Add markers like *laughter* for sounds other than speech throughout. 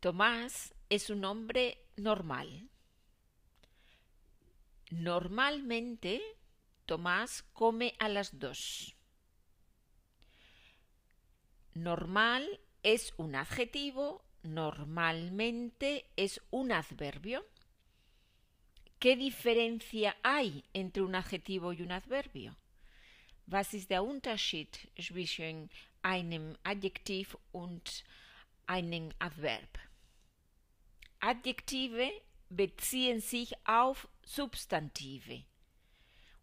Tomás es un hombre normal. Normalmente Tomás come a las dos. Normal es un adjetivo, normalmente es un adverbio. ¿Qué diferencia hay entre un adjetivo y un adverbio? Was ist der Unterschied zwischen einem Adjektiv und einem Adverb? Adjektive beziehen sich auf Substantive.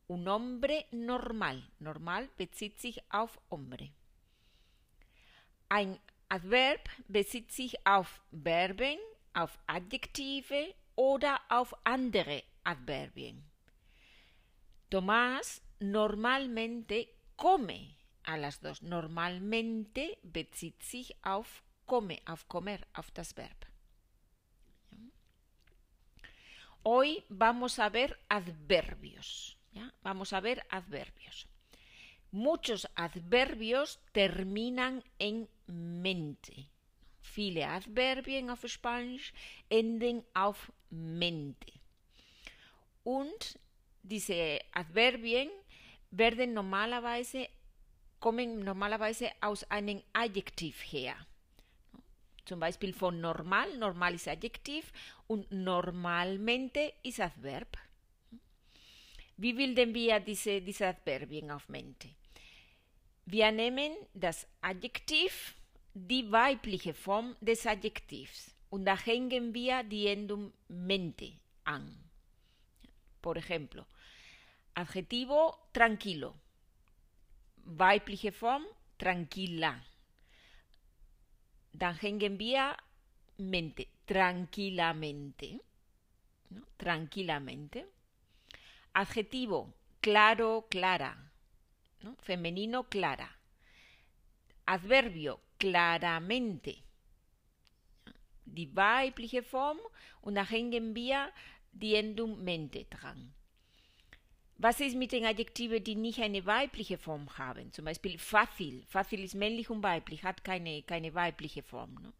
Un hombre normal. Normal bezieht sich auf hombre. Ein Adverb bezieht sich auf Verben, auf Adjektive oder auf andere Adverbien. Tomás normalmente come a las dos. Normalmente bezieht sich auf come, auf comer, auf das Verb. Hoy vamos a ver adverbios. Vamos a ver adverbios. Muchos adverbios terminan en mente. Viele Adverbien auf Spanisch enden auf mente. Und diese Adverbien werden normalerweise, kommen normalerweise aus einem Adjektiv her. Zum Beispiel von normal, normal ist Adjektiv und normalmente ist Adverb. Wie bilden wir diese, diese Adverbien auf mente? Wir nehmen das Adjektiv, die weibliche Form des Adjektivs und da hängen wir die Endung mente an. Por ejemplo, adjetivo tranquilo, weibliche Form tranquila. Dann hängen wir mente, tranquilamente, tranquilamente. Adjetivo claro, clara, ¿no? femenino clara. Adverbio claramente. Die weibliche Form und da hängen wir die Endung mente dran. Was ist mit den Adjektiven, die nicht eine weibliche Form haben? Zum Beispiel fácil. Fácil ist männlich und weiblich, hat keine, keine weibliche Form. Ne?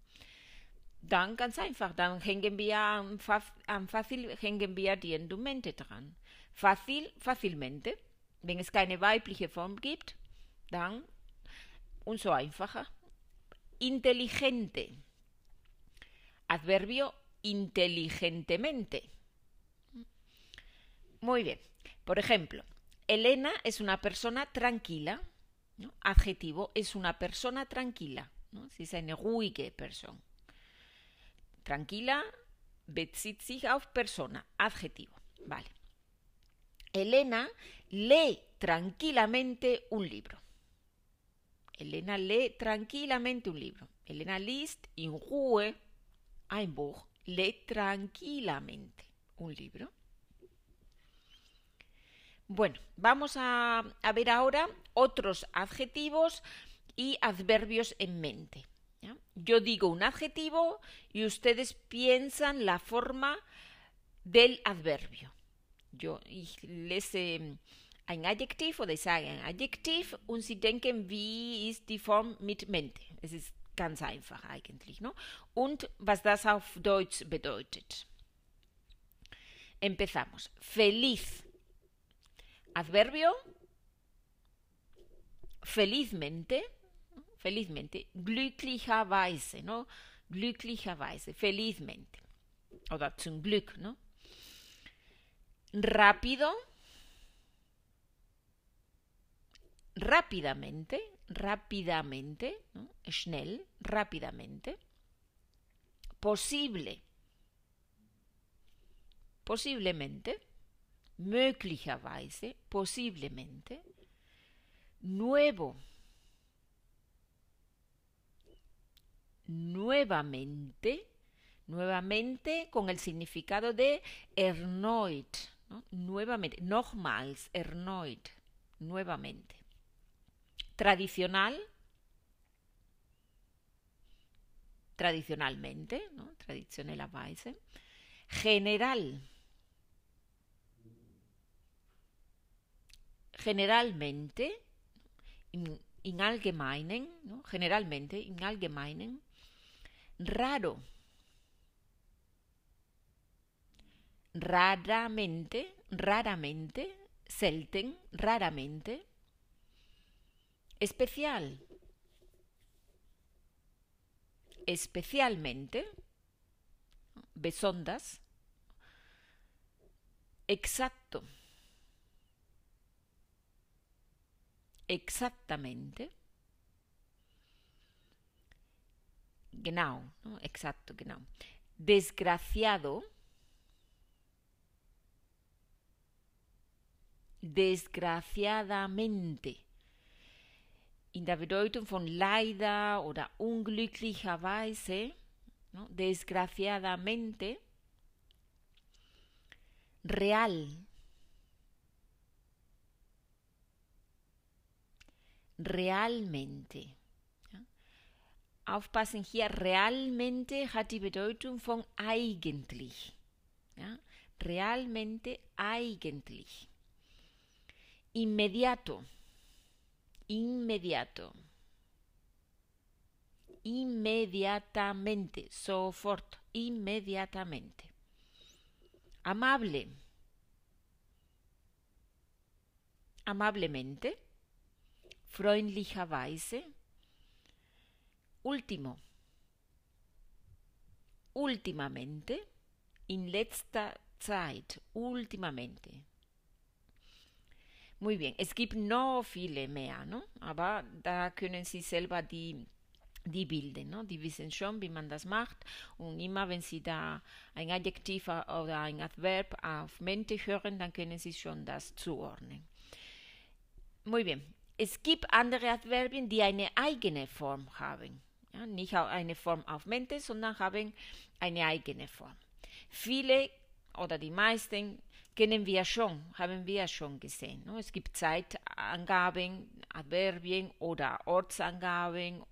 Dann ganz einfach, dann hängen wir am, am fácil hängen wir die Endumente dran. Fácil, fácilmente. Wenn es keine weibliche Form gibt, dann und so einfacher. Inteligente. Adverbio inteligentemente. Muy bien. Por ejemplo, Elena es una persona tranquila. Adjetivo es una persona tranquila. ¿no? Sie ist eine ruhige. Tranquila bezieht sich auf persona. Adjetivo. Vale. Elena lee tranquilamente un libro. Elena lee tranquilamente un libro. Elena liest in Ruhe ein Buch. Lee tranquilamente un libro. Bueno, vamos a, ver ahora otros adjetivos y adverbios en mente. Yo digo un adjetivo y ustedes piensan la forma del adverbio. Yo ich lese ein Adjektiv oder ich sage ein und Sie denken, wie ist die Form mit mente. Es ist ganz einfach eigentlich. No? Und was das auf Deutsch bedeutet. Empezamos. Feliz. Adverbio. Felizmente. Felizmente. Glücklicherweise. ¿no? Glücklicherweise. Felizmente. Oder zum Glück. ¿no? Rápido. Rápidamente. Rápidamente. Schnell. Rápidamente. Posible. Posiblemente. Möglicherweise. Posiblemente. Nuevo. Nuevamente. Nuevamente con el significado de erneut. Nuevamente. Nochmals. Erneut. Nuevamente. Tradicional. Tradicionalmente. ¿no? General. generalmente, in, allgemeinen, generalmente, in allgemeinen, raro, raramente, raramente, selten, raramente, especial, especialmente, besondas, exacto, exactamente, genau, exacto, genau, desgraciado, desgraciadamente. In der Bedeutung von leider oder unglücklicherweise, ¿no? desgraciadamente, real, realmente. Ja? Aufpassen hier, realmente hat die Bedeutung von eigentlich. Realmente, eigentlich. Inmediato, inmediato. Inmediatamente, sofort, inmediatamente. Amable. Amablemente. Freundlicherweise. Último. Últimamente. In letzter Zeit. Últimamente. Muy bien, es gibt noch viele mehr, ¿no? aber da können Sie selber die, die bilden. ¿no? Die wissen schon, wie man das macht. Und immer, wenn Sie da ein Adjektiv oder ein Adverb auf Mente hören, dann können Sie schon das zuordnen. Muy bien. Es gibt andere Adverbien, die eine eigene Form haben. Ja, nicht eine Form auf Mente, sondern haben eine eigene Form. Viele oder die meisten kennen wir schon, haben wir schon gesehen. Es gibt Zeitangaben, Adverbien oder Ortsangaben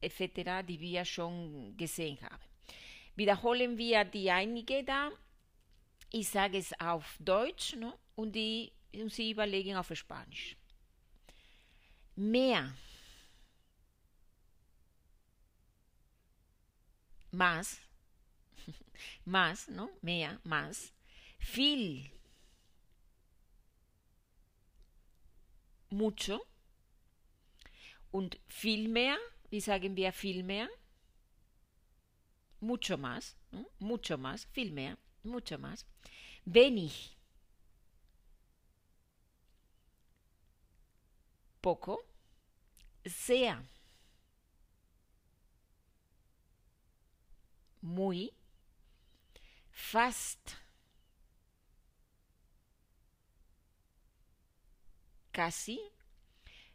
etc., die wir schon gesehen haben. Wiederholen wir die einige da. Ich sage es auf Deutsch no? und, die, Sie überlegen auf Spanisch. Mehr. Más. *laughs* más, ¿no? Mehr, más. Viel. Mucho. Und viel mehr, wie sagen wir viel mehr? Mucho más, ¿no? mucho más, viel mehr, mucho más. Wenig. Poco. Sehr. Muy. Fast. Casi.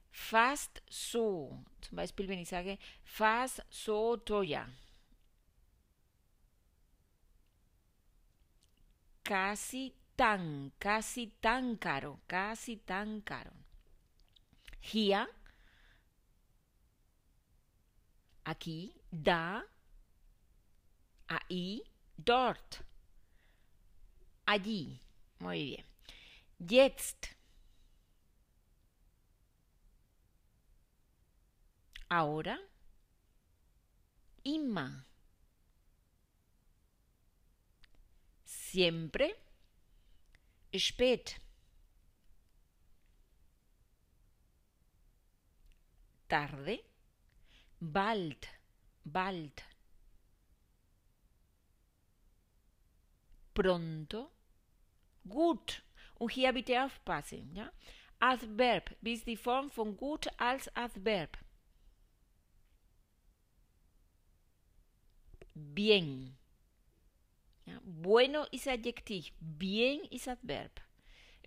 Fast so. Zum Beispiel, wenn ich sage, fast so teuer. Casi tan, casi tan caro, casi tan caro. Aquí, da, ahí, dort, allí. Muy bien. Jetzt. Ahora. Immer. Siempre. Spät. Tarde. Bald. Bald. Pronto. Gut. Und hier bitte aufpassen. Ja? Adverb. Ist die Form von gut als Adverb? Bien. Ja? Bueno ist Adjektiv. Bien ist Adverb.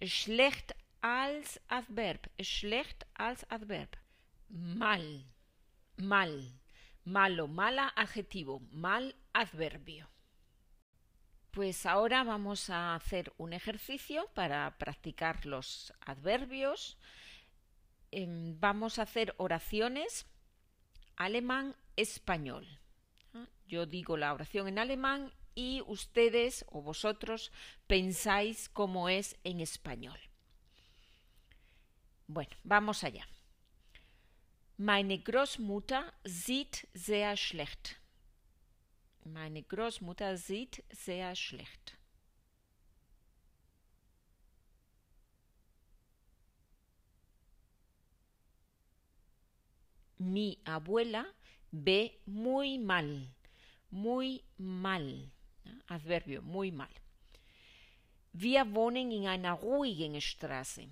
Schlecht als Adverb. Schlecht als Adverb. Mal. Mal. Malo, mala, adjetivo. Mal, adverbio. Pues ahora vamos a hacer un ejercicio para practicar los adverbios. vamos a hacer oraciones alemán-español. Yo digo la oración en alemán y ustedes o vosotros pensáis cómo es en español. Bueno, vamos allá. Meine Großmutter sieht sehr schlecht. Meine Großmutter sieht sehr schlecht. Mi abuela ve muy mal, muy mal. Adverbio, muy mal. Wir wohnen in einer ruhigen Straße.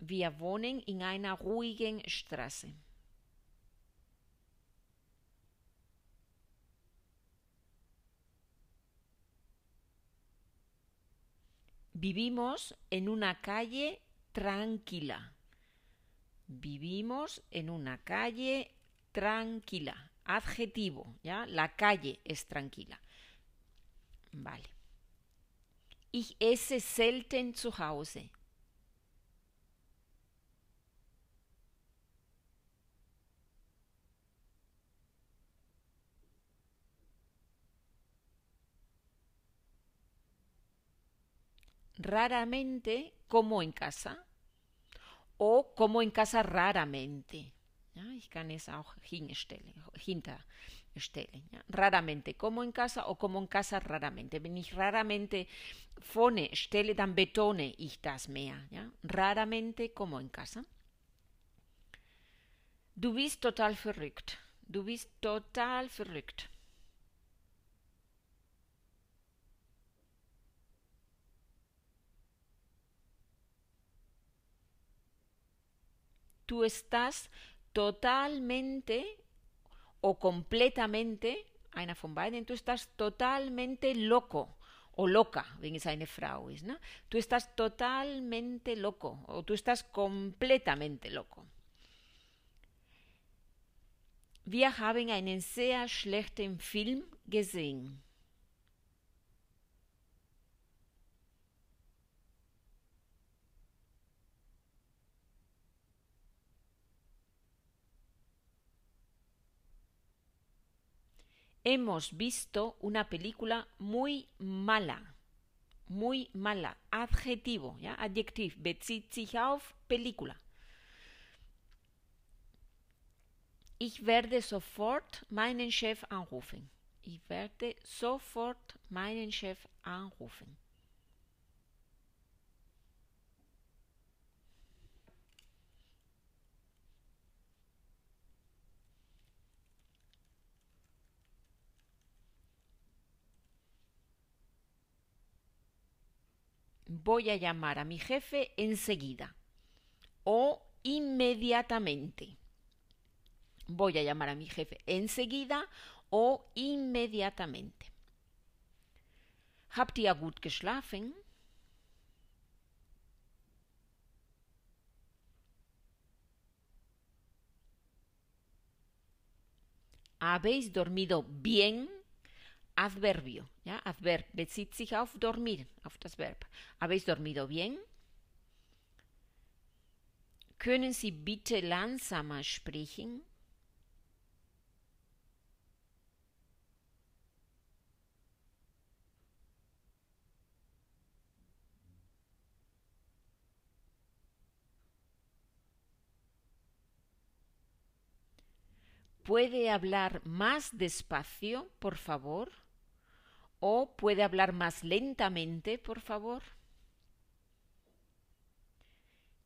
Wir wohnen in einer ruhigen Straße. Vivimos en una calle tranquila. Vivimos en una calle tranquila. Adjetivo, ¿ya? La calle es tranquila. Vale. Ich esse selten zu. Raramente como en casa o como en casa raramente. Ja, ich kann es auch hinstellen, hinterstellen. Ja. Raramente como en casa o como en casa raramente. Wenn ich raramente vorne stelle, dann betone ich das mehr. Ja. Raramente como en casa. Du bist total verrückt. Du bist total verrückt. Tú estás totalmente o completamente, einer von beiden, tú estás totalmente loco o loca, wenn es eine Frau ist. Ne? Tú estás totalmente loco o tú estás completamente loco. Wir haben einen sehr schlechten Film gesehen. Hemos visto una película muy mala. Muy mala. Adjetivo, ¿ya? Adjektiv. Bezieht sich auf Película. Ich werde sofort meinen Chef anrufen. Ich werde sofort meinen Chef anrufen. Voy a llamar a mi jefe enseguida o inmediatamente. Voy a llamar a mi jefe enseguida o inmediatamente. Habt ihr gut geschlafen? ¿Habéis dormido bien? Adverbio, ¿ya? Adverb bezieht sich auf dormir, auf das Verb. ¿Habéis dormido bien? Können Sie bitte langsamer sprechen? ¿Puede hablar más despacio, por favor? ¿O puede hablar más lentamente, por favor?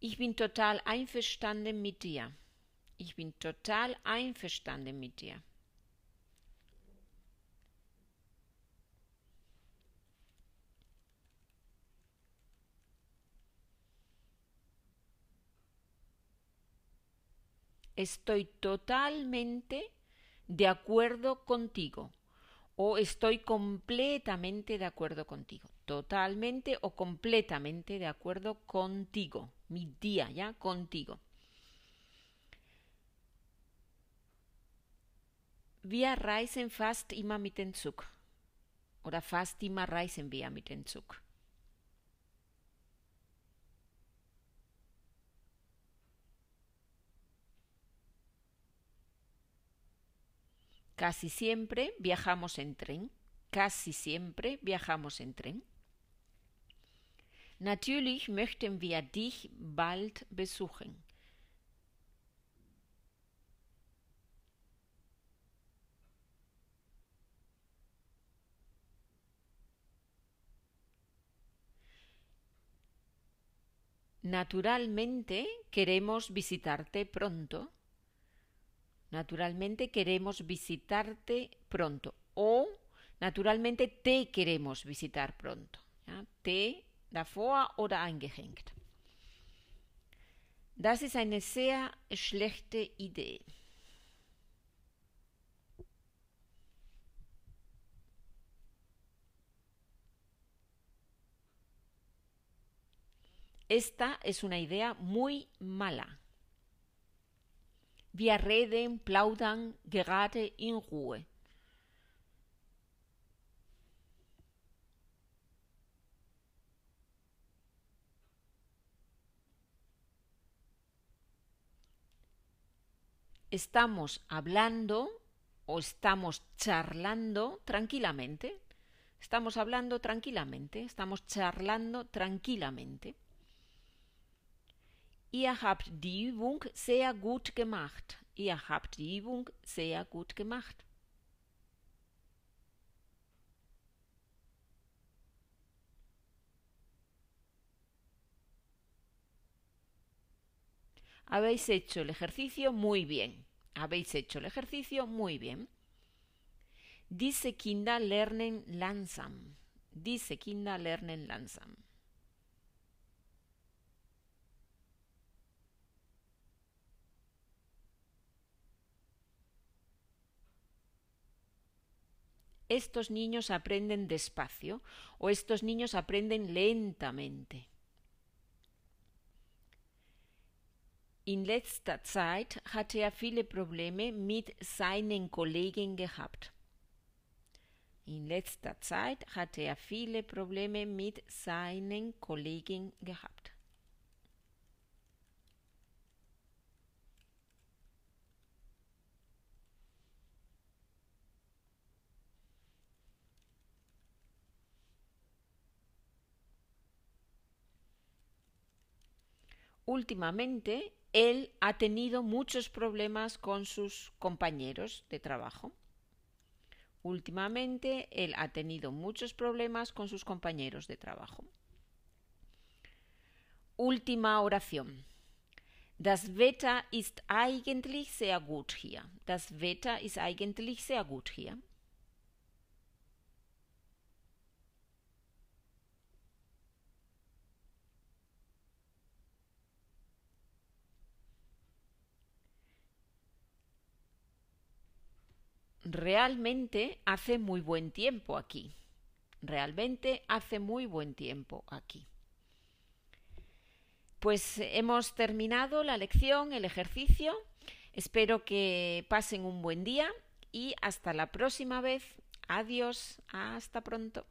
Ich bin total einverstanden mit dir. Ich bin total einverstanden mit dir. Estoy totalmente de acuerdo contigo o estoy completamente de acuerdo contigo. Totalmente o completamente de acuerdo contigo. Mi día, ¿ya? Contigo. Wir reisen fast immer mit dem Zug. Oder fast immer reisen wir mit dem Zug. Casi siempre viajamos en tren. Casi siempre viajamos en tren. Natürlich möchten wir dich bald besuchen. Naturalmente queremos visitarte pronto. Naturalmente queremos visitarte pronto. O naturalmente te queremos visitar pronto. Te davor oder eingehängt. Das ist eine sehr schlechte Idee. Esta es una idea muy mala. Wir reden, plaudern gerade in Ruhe. Estamos hablando o estamos charlando tranquilamente. Estamos hablando tranquilamente, estamos charlando tranquilamente. Ihr habt die Übung sehr gut gemacht. Ihr habt die Übung sehr gut gemacht. Habéis hecho el ejercicio muy bien. Habéis hecho el ejercicio muy bien. Diese Kinder lernen langsam. Diese Kinder lernen langsam. Estos niños aprenden despacio o estos niños aprenden lentamente. In letzter Zeit hatte er viele Probleme mit seinen Kollegen gehabt. In letzter Zeit hatte er viele Probleme mit seinen Kollegen gehabt. Últimamente él ha tenido muchos problemas con sus compañeros de trabajo. Últimamente él ha tenido muchos problemas con sus compañeros de trabajo. Última oración. Das Wetter ist eigentlich sehr gut hier. Das Wetter ist eigentlich sehr gut hier. Realmente hace muy buen tiempo aquí. Realmente hace muy buen tiempo aquí. Pues hemos terminado la lección, el ejercicio. Espero que pasen un buen día y hasta la próxima vez. Adiós, hasta pronto.